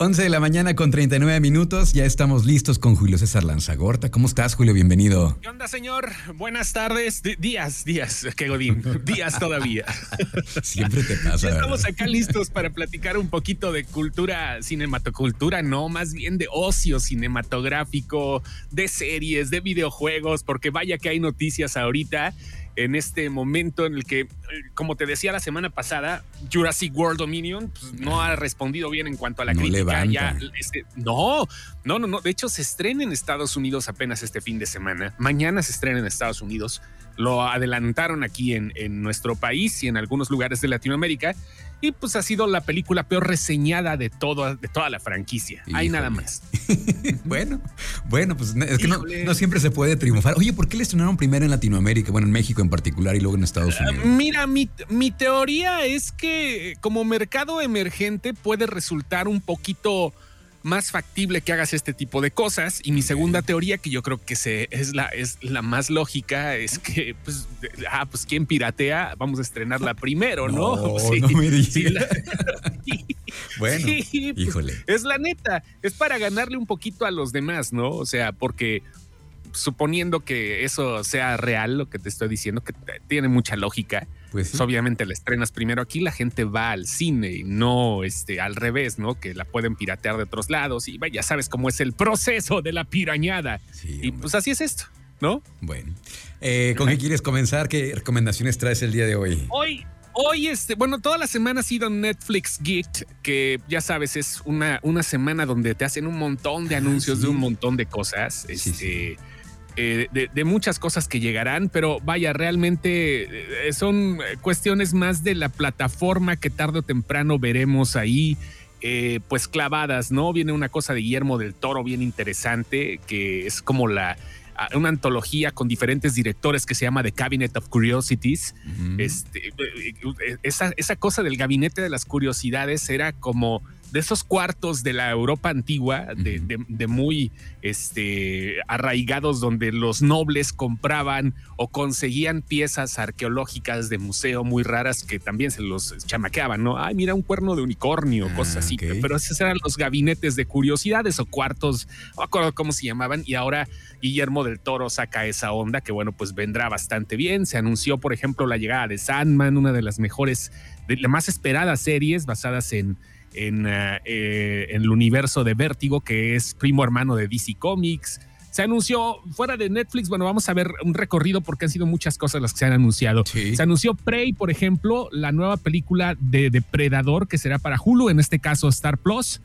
11 de la mañana con 39 minutos. Ya estamos listos con Julio César Lanzagorta. ¿Cómo estás, Julio? Bienvenido. ¿Qué onda, señor? Buenas tardes. días, días, qué godín. Días todavía. Siempre te pasa. Ya estamos acá listos para platicar un poquito de cultura, cinematocultura, no, más bien de ocio cinematográfico, de series, de videojuegos, porque vaya que hay noticias ahorita en este momento en el que, como te decía la semana pasada, Jurassic World Dominion pues, no ha respondido bien en cuanto a la crítica. Este, no, no, no, no. De hecho, se estrena en Estados Unidos apenas este fin de semana. Mañana se estrena en Estados Unidos. Lo adelantaron aquí en, en nuestro país y en algunos lugares de Latinoamérica y pues ha sido la película peor reseñada de, todo, de toda la franquicia. Hay nada más. bueno, bueno, pues es que no, siempre se puede triunfar. Oye, ¿por qué le estrenaron primero en Latinoamérica? Bueno, en México en particular y luego en Estados ah, Unidos. mira, mi, mi teoría es que como mercado emergente puede resultar un poquito más factible que hagas este tipo de cosas. Y mi segunda teoría, que yo creo que se, es, la, es la más lógica, es que, pues, ah, pues quien piratea, vamos a estrenarla primero, ¿no? No, no me bueno, pues, híjole. Es la neta, es para ganarle un poquito a los demás, ¿no? O sea, porque suponiendo que eso sea real, lo que te estoy diciendo, que tiene mucha lógica, pues, obviamente la estrenas primero aquí, la gente va al cine y no este, al revés, ¿no? Que la pueden piratear de otros lados y ya sabes cómo es el proceso de la pirañada. y pues así es esto, ¿no? Bueno, eh, ¿con qué quieres comenzar? ¿Qué recomendaciones traes el día de hoy? Hoy hoy, este, bueno, toda la semana ha sido Netflix Geek, que ya sabes, es una, una semana donde te hacen un montón de ah, anuncios de un montón de cosas. Este, eh, de, muchas cosas que llegarán, pero vaya, realmente eh, son cuestiones más de la plataforma que tarde o temprano veremos ahí. Eh, pues clavadas, ¿no? Viene una cosa de Guillermo del Toro bien interesante, que es como la, una antología con diferentes directores que se llama The Cabinet of Curiosities. este, esa, esa cosa del gabinete de las curiosidades era como de esos cuartos de la Europa antigua, de, muy este, arraigados, donde los nobles compraban o conseguían piezas arqueológicas de museo muy raras que también se los chamaqueaban, ¿no? Ay, mira un cuerno de unicornio, ah, cosas así. Pero esos eran los gabinetes de curiosidades o cuartos, no me acuerdo cómo se llamaban, y ahora Guillermo del Toro saca esa onda que, bueno, pues vendrá bastante bien. Se anunció, por ejemplo, la llegada de Sandman, una de las mejores, de las más esperadas series basadas en en, eh, eh, en el universo de Vértigo, que es primo hermano de DC Comics. Se anunció fuera de Netflix, bueno, vamos a ver un recorrido porque han sido muchas cosas las que se han anunciado. Se anunció Prey, por ejemplo, la nueva película de Depredador que será para Hulu, en este caso Star Plus.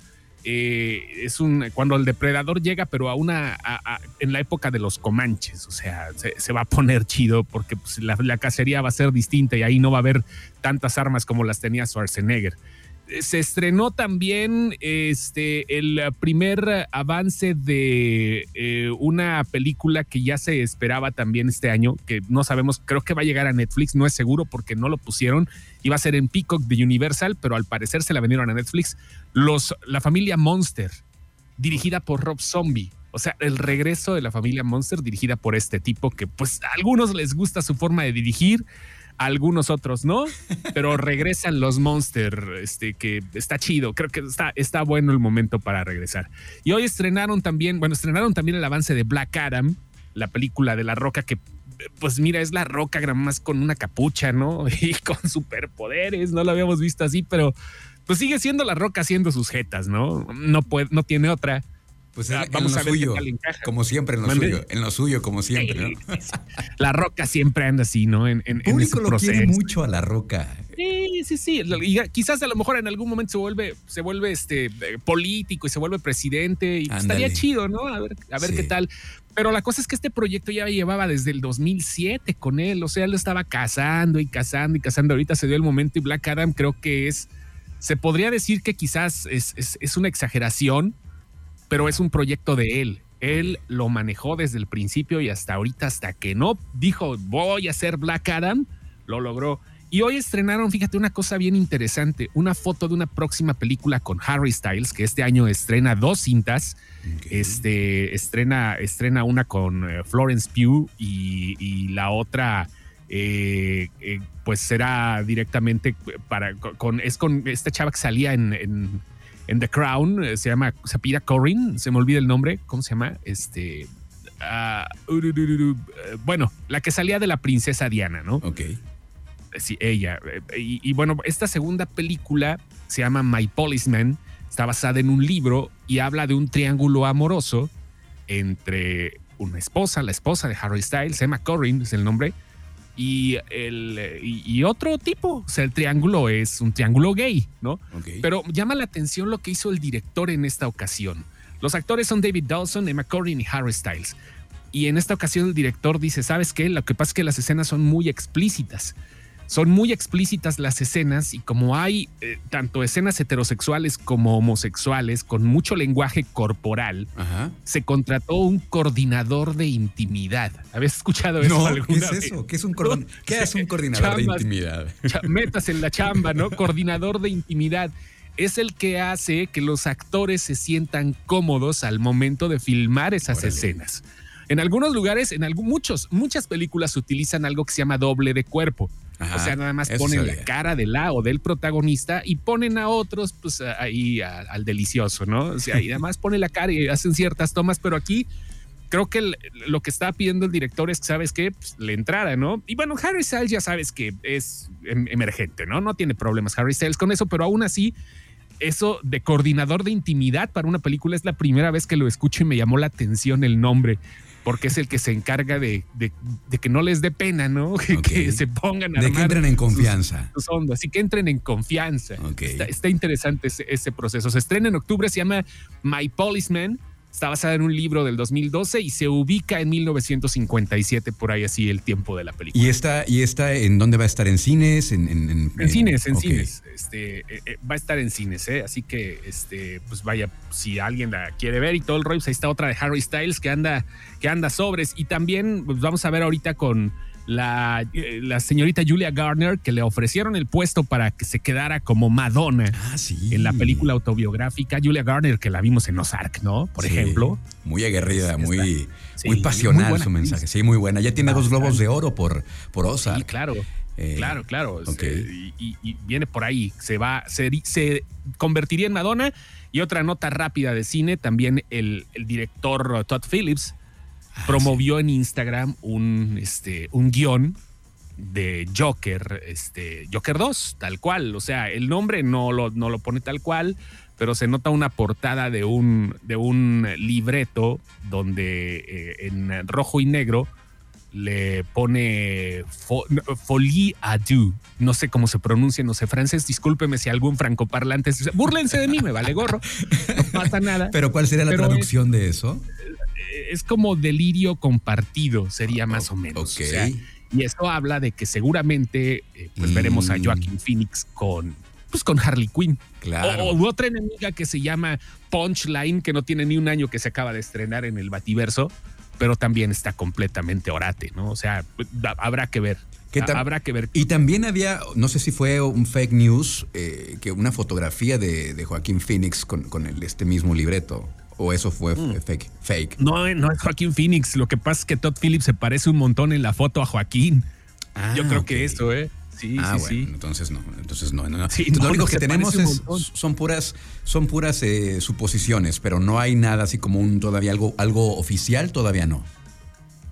Eh, es un cuando el depredador llega, pero a una en la época de los comanches, o sea, se, va a poner chido porque pues, la, la, cacería va a ser distinta y ahí no va a haber tantas armas como las tenía Schwarzenegger se estrenó también este, el primer avance de eh, una película que ya se esperaba también este año, que no sabemos, creo que va a llegar a Netflix, no es seguro porque no lo pusieron, iba a ser en Peacock de Universal, pero al parecer se la vinieron a Netflix, los, la familia Monster, dirigida por Rob Zombie. O sea, el regreso de la familia Monster dirigida por este tipo que pues a algunos les gusta su forma de dirigir, algunos otros no, pero regresan los Monster, este, que está chido, creo que está, está bueno el momento para regresar. Y hoy estrenaron también, bueno, estrenaron también el avance de Black Adam, la película de la roca que pues mira, es la roca más con una capucha, ¿no? Y con superpoderes, no lo habíamos visto así, pero pues sigue siendo la roca haciendo sus jetas, ¿no? No, puede, no tiene otra. Pues ah, vamos a ver suyo, como siempre en lo suyo, en lo suyo como siempre, La Roca siempre anda así, ¿no? En, en, el público lo quiere mucho a La Roca. Sí, sí, sí. Y quizás a lo mejor en algún momento se vuelve, se vuelve este político y se vuelve presidente y estaría chido, ¿no? A ver, a ver qué tal. Pero la cosa es que este proyecto ya llevaba desde el 2007 con él, o sea, él lo estaba cazando y cazando y cazando. Ahorita se dio el momento y Black Adam creo que es, se podría decir que quizás es, es, es una exageración, pero es un proyecto de él. Él lo manejó desde el principio y hasta ahorita, hasta que no dijo voy a hacer Black Adam, lo logró. Y hoy estrenaron, fíjate, una cosa bien interesante, una foto de una próxima película con Harry Styles, que este año estrena dos cintas. Este, estrena, estrena una con eh, Florence Pugh y, la otra, eh, eh, pues será directamente para, con, es con esta chava que salía en en The Crown, eh, se llama, se pide Corin, se me olvida el nombre, ¿cómo se llama? Este, ah, bueno, la que salía de la princesa Diana, ¿no? Ok. Sí, ella. Y, y bueno, esta segunda película se llama My Policeman, está basada en un libro y habla de un triángulo amoroso entre una esposa, la esposa de Harry Styles, Emma Corrin es el nombre, y, el, y, otro tipo. O sea, el triángulo es un triángulo gay, ¿no? Pero llama la atención lo que hizo el director en esta ocasión. Los actores son David Dawson, Emma Corrin y Harry Styles. Y en esta ocasión el director dice, ¿sabes qué? Lo que pasa es que las escenas son muy explícitas son muy explícitas las escenas y como hay eh, tanto escenas heterosexuales como homosexuales con mucho lenguaje corporal, se contrató un coordinador de intimidad. ¿Habías escuchado eso no, alguna ¿qué es eso? ¿Qué es un, coordinador de intimidad? metas en la chamba, ¿no? coordinador de intimidad es el que hace que los actores se sientan cómodos al momento de filmar esas escenas. En algunos lugares, en muchos, muchas películas utilizan algo que se llama doble de cuerpo o sea, nada más ponen la cara de la o del protagonista y ponen a otros, pues ahí al delicioso, ¿no? O sea, y además pone la cara y hacen ciertas tomas, pero aquí creo que lo que está pidiendo el director es que, ¿sabes qué? Pues, le entrara, ¿no? Y bueno, Harry Styles ya sabes que es em, emergente, ¿no? No tiene problemas Harry Styles con eso, pero aún así, eso de coordinador de intimidad para una película es la primera vez que lo escucho y me llamó la atención el nombre porque es el que se encarga de, que no les dé pena, ¿no? Que se pongan a De que entren en confianza. Sus, Así que entren en confianza. Está, interesante ese, ese, proceso. Se estrena en octubre, se llama My Policeman Está basada en un libro del 2012 y se ubica en 1957, por ahí así el tiempo de la película. ¿Y está y está en dónde va a estar? ¿En cines? En, en, cines, en cines. Este, eh, eh, va a estar en cines, ¿eh? Así que, este, pues vaya, si alguien la quiere ver y todo el rollo, pues ahí está otra de Harry Styles que anda, que anda sobres. Y también pues vamos a ver ahorita con la, eh, la, señorita Julia Garner, que le ofrecieron el puesto para que se quedara como Madonna ah, en la película autobiográfica. Julia Garner, que la vimos en Ozark, ¿no? Por ejemplo. Muy aguerrida, muy, muy pasional su mensaje. Sí, muy buena. Ya tiene dos globos de oro por, por Ozark. Sí, claro. Eh, claro, claro. Este, y, viene por ahí. Se va, se, se, convertiría en Madonna. Y otra nota rápida de cine, también el, el director Todd Phillips Ah, promovió en Instagram un, este, un guion de Joker, este, Joker 2, tal cual. O sea, el nombre no lo, no lo pone tal cual, pero se nota una portada de un, de un libreto donde eh, en rojo y negro le pone folie à deux. No sé cómo se pronuncia, no sé francés. Discúlpeme si algún francoparlante. Búrlense de mí, me vale gorro. No pasa nada. Pero ¿cuál sería la traducción de eso? Es como delirio compartido, sería más o menos. y esto habla de que seguramente eh, pues veremos a mm. Joaquín Phoenix con pues con Harley Quinn. Claro. O, otra enemiga que se llama Punchline, que no tiene ni un año que se acaba de estrenar en el Bativerso, pero también está completamente orate, ¿no? O sea, pues, habrá que ver. Habrá que ver. Y también había, no sé si fue un fake news, eh, que una fotografía de, Joaquín Phoenix con, con el, este mismo libreto. ¿O eso fue mm. fake? fake? No, no es Joaquín Phoenix. Lo que pasa es que Todd Phillips se parece un montón en la foto a Joaquín. Ah, Yo creo que eso, ¿eh? Sí, ah, sí, sí. Entonces no, entonces no. no, lo único que tenemos es, son puras, son puras eh, suposiciones, pero no hay nada así como un todavía algo, algo oficial, todavía no.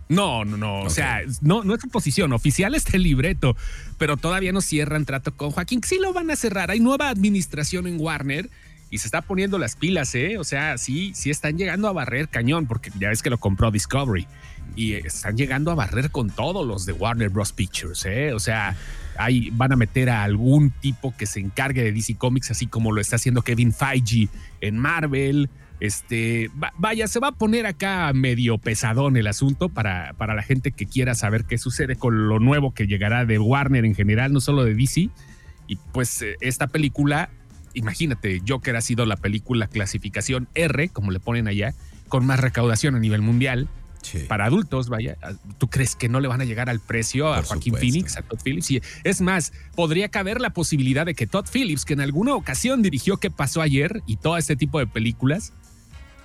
No, no, no. O sea, no, no es suposición. Oficial está el libreto, pero todavía no cierran trato con Joaquín. Sí lo van a cerrar. Hay nueva administración en Warner y se está poniendo las pilas, ¿eh? O sea, sí, sí están llegando a barrer cañón, porque ya ves que lo compró Discovery y están llegando a barrer con todos los de Warner Bros. Pictures, ¿eh? O sea, ahí van a meter a algún tipo que se encargue de DC Comics, así como lo está haciendo Kevin Feige en Marvel. Este, vaya, se va a poner acá medio pesadón el asunto para, para la gente que quiera saber qué sucede con lo nuevo que llegará de Warner en general, no solo de DC. Y pues eh, esta película imagínate, Joker ha sido la película clasificación R, como le ponen allá, con más recaudación a nivel mundial. Para adultos, vaya, ¿tú crees que no le van a llegar al precio a Joaquín Phoenix, a Todd Phillips? Y es más, podría caber la posibilidad de que Todd Phillips, que en alguna ocasión dirigió ¿Qué pasó ayer? y todo este tipo de películas,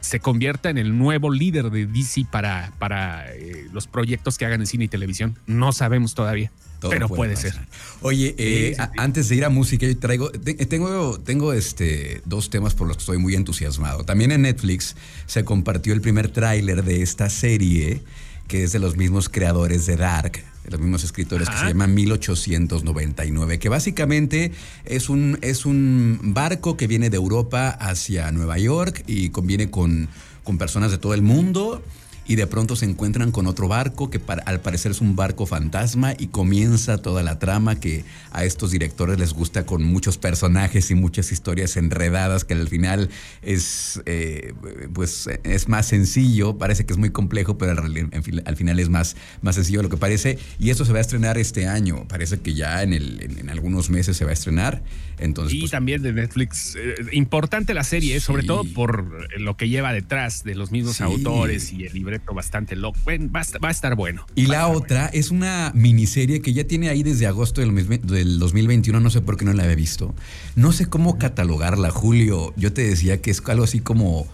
se convierta en el nuevo líder de DC para, para eh, los proyectos que hagan en cine y televisión. No sabemos todavía. pero puede, ser. Oye, eh, antes de ir a música, yo traigo, tengo, tengo este, dos temas por los que estoy muy entusiasmado. También en Netflix se compartió el primer tráiler de esta serie que es de los mismos creadores de Dark, de los mismos escritores, que se llama 1899, que básicamente es un, es un barco que viene de Europa hacia Nueva York y conviene con, con personas de todo el mundo y de pronto se encuentran con otro barco que al parecer es un barco fantasma y comienza toda la trama que a estos directores les gusta con muchos personajes y muchas historias enredadas que al final es eh, pues es más sencillo, parece que es muy complejo, pero al, final es más, más sencillo de lo que parece. Y esto se va a estrenar este año, parece que ya en, el, en, algunos meses se va a estrenar. Entonces, y pues, también de Netflix, eh, importante la serie, sobre todo por lo que lleva detrás de los mismos autores y el bastante loco. va, a estar bueno. Y la otra es una miniserie que ya tiene ahí desde agosto del, del 2021, no sé por qué no la había visto. No sé cómo catalogarla, Julio. Yo te decía que es algo así como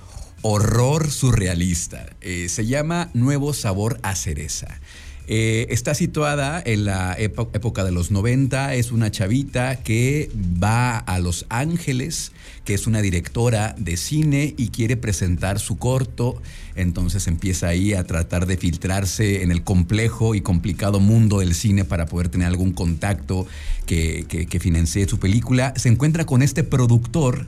horror surrealista. Eh, se llama Nuevo Sabor a Cereza. Eh, está situada en la época de los 90, es una chavita que va a Los Ángeles, que es una directora de cine y quiere presentar su corto, entonces empieza ahí a tratar de filtrarse en el complejo y complicado mundo del cine para poder tener algún contacto que, que, financie su película. Se encuentra con este productor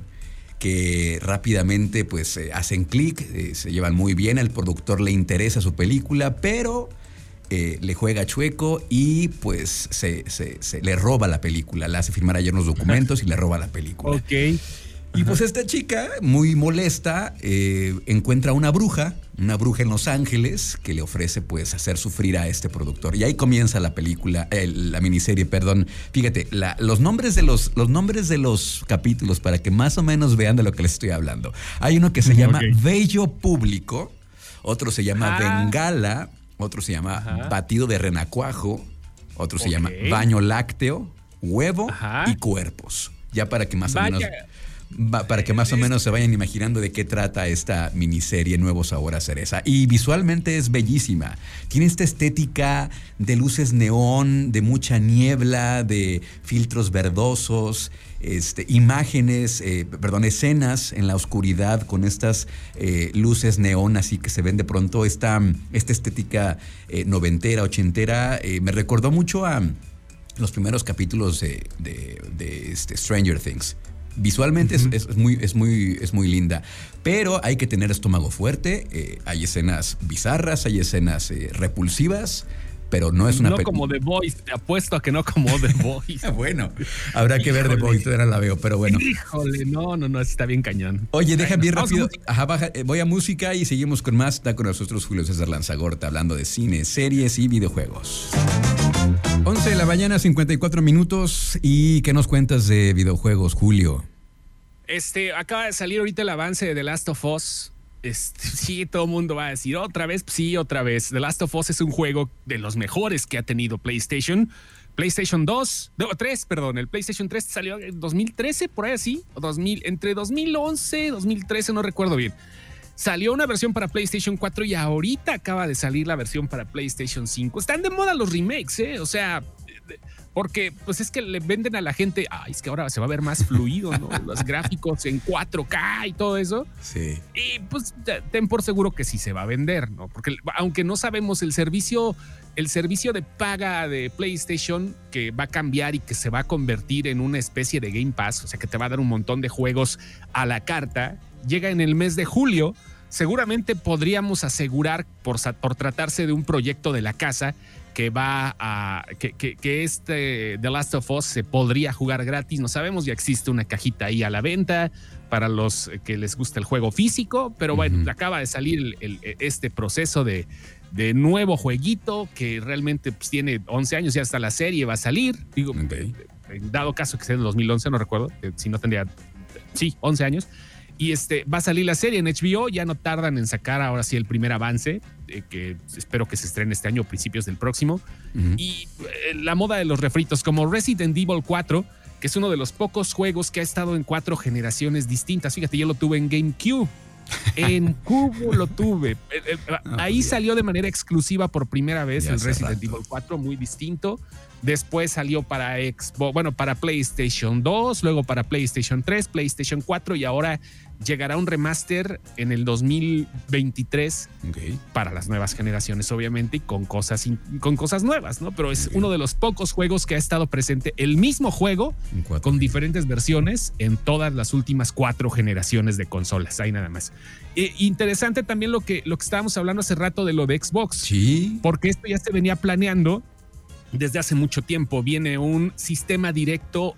que rápidamente pues eh, hacen clic, eh, se llevan muy bien, al productor le interesa su película, pero eh, le juega chueco y pues se, le roba la película. Le hace firmar ayer unos documentos y le roba la película. Ok. Y pues esta chica, muy molesta, eh, encuentra una bruja, una bruja en Los Ángeles, que le ofrece pues hacer sufrir a este productor. Y ahí comienza la película, la miniserie, perdón. Fíjate, los, nombres de los, los nombres de los capítulos para que más o menos vean de lo que les estoy hablando. Hay uno que se llama Bello Público, otro se llama ah. Bengala, otro se llama batido de renacuajo, otro se llama baño lácteo, huevo y cuerpos. Ya para que más o menos para que más o menos se vayan imaginando de qué trata esta miniserie Nuevo Sabor a Cereza. Y visualmente es bellísima. Tiene esta estética de luces neón, de mucha niebla, de filtros verdosos, este, imágenes, eh, perdón, escenas en la oscuridad con estas eh, luces neón así que se ven de pronto esta, esta estética eh, noventera, ochentera. me recordó mucho a los primeros capítulos de, de este Stranger Things. Visualmente es, muy, es, muy, es muy linda, pero hay que tener estómago fuerte. Eh, hay escenas bizarras, hay escenas eh, repulsivas, pero no es una No como The Voice, te apuesto a que no como The Voice. bueno, habrá que ver The Voice, todavía la veo, pero bueno. Híjole, no, no, no, está bien cañón. Oye, deja bien rápido. Ajá, eh, voy a música y seguimos con más. Está con nosotros Julio César Lanzagorta hablando de cine, series y videojuegos. 11 de la mañana, 54 minutos. ¿Y qué nos cuentas de videojuegos, Julio? Este, acaba de salir ahorita el avance de The Last of Us. Este, sí, todo el mundo va a decir otra vez, sí, otra vez. The Last of Us es un juego de los mejores que ha tenido PlayStation. PlayStation 2, no, 3, perdón, el PlayStation 3 salió en 2013, por ahí así, o 2000, entre 2011 2013, no recuerdo bien. Salió una versión para PlayStation 4 y ahorita acaba de salir la versión para PlayStation 5. Están de moda los remakes, ¿eh? O sea, porque pues es que le venden a la gente, ay, es que ahora se va a ver más fluido, ¿no? Los gráficos en 4K y todo eso. Sí. Y pues ten por seguro que sí se va a vender, ¿no? Porque aunque no sabemos el servicio, el servicio de paga de PlayStation que va a cambiar y que se va a convertir en una especie de Game Pass, o sea que te va a dar un montón de juegos a la carta, llega en el mes de julio seguramente podríamos asegurar, por, por, tratarse de un proyecto de la casa, que va a que, que, este The Last of Us se podría jugar gratis. No sabemos, ya existe una cajita ahí a la venta para los que les gusta el juego físico, pero bueno, acaba de salir este proceso de, de, nuevo jueguito que realmente pues, tiene 11 años, ya hasta la serie va a salir. Digo, en dado caso que sea en 2011, no recuerdo, eh, si no tendría, sí, 11 años. Y este, va a salir la serie en HBO, ya no tardan en sacar ahora sí el primer avance, eh, que espero que se estrene este año o principios del próximo. Y eh, la moda de los refritos, como Resident Evil 4, que es uno de los pocos juegos que ha estado en cuatro generaciones distintas. Fíjate, yo lo tuve en GameCube. En cubo lo tuve. Eh, eh, ahí salió de manera exclusiva por primera vez el Resident Evil 4, muy distinto. Después salió para Xbox, bueno, para PlayStation 2, luego para PlayStation 3, PlayStation 4 y ahora llegará un remaster en el 2023 para las nuevas generaciones, obviamente, y con cosas, con cosas nuevas, ¿no? Pero es uno de los pocos juegos que ha estado presente el mismo juego con diferentes versiones en todas las últimas cuatro generaciones de consolas. Ahí nada más. E, interesante también lo que, lo que estábamos hablando hace rato de lo de Xbox. Sí. Porque esto ya se venía planeando desde hace mucho tiempo. Viene un sistema directo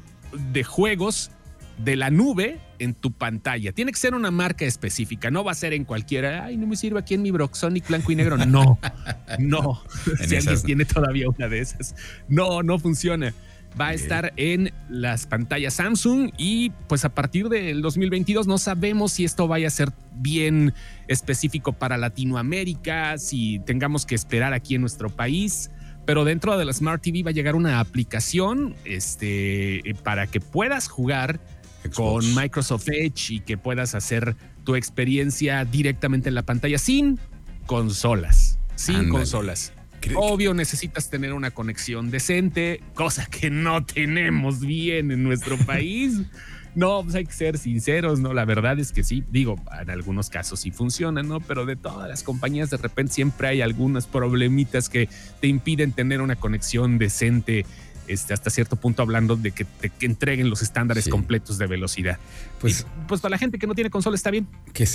de juegos de la nube en tu pantalla. Tiene que ser una marca específica, no va a ser en cualquiera. Ay, no me sirve aquí en mi Broxonic blanco y negro. No, no. si alguien tiene todavía una de esas, no, no funciona. Va a estar en las pantallas Samsung y pues a partir del 2022 no sabemos si esto vaya a ser bien específico para Latinoamérica, si tengamos que esperar aquí en nuestro país pero dentro de la Smart TV va a llegar una aplicación este, para que puedas jugar con Microsoft Edge y que puedas hacer tu experiencia directamente en la pantalla sin consolas, sin consolas. Obvio necesitas tener una conexión decente, cosa que no tenemos bien en nuestro país. No, pues hay que ser sinceros, ¿no? La verdad es que sí, digo, en algunos casos sí funciona, ¿no? Pero de todas las compañías de repente siempre hay algunas problemitas que te impiden tener una conexión decente este, hasta cierto punto hablando de que te entreguen los estándares completos de velocidad. Pues, pues para la gente que no tiene consola está bien. Que,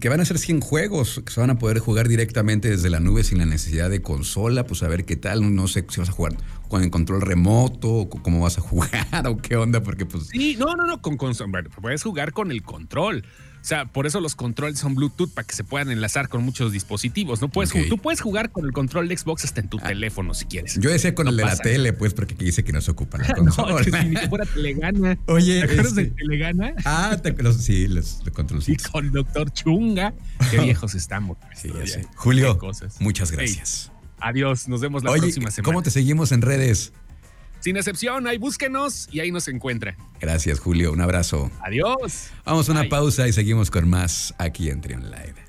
que van a ser 100 juegos que se van a poder jugar directamente desde la nube sin la necesidad de consola, pues a ver qué tal, no sé si vas a jugar con el control remoto, cómo vas a jugar o qué onda, porque pues... Sí, no, no, no, con consola, bueno, puedes jugar con el control. O sea, por eso los controles son Bluetooth para que se puedan enlazar con muchos dispositivos. No puedes, tú puedes jugar con el control de Xbox hasta en tu ah. teléfono si quieres. Yo decía con el de la tele, pues, porque dice que no se ocupa la consola. no, que si ni que fuera Telegana. Oye, ¿te acuerdas de este, Telegana? Ah, te, los, sí, los controles. Y con Doctor Chunga. Qué viejos estamos. Sí, Julio, muchas gracias. Adiós, nos vemos la próxima semana. ¿Cómo te seguimos en redes? Sin excepción, ahí búsquenos y ahí nos encuentra. Gracias, Julio. Un abrazo. Adiós. Vamos a una pausa y seguimos con más aquí en Trion Live.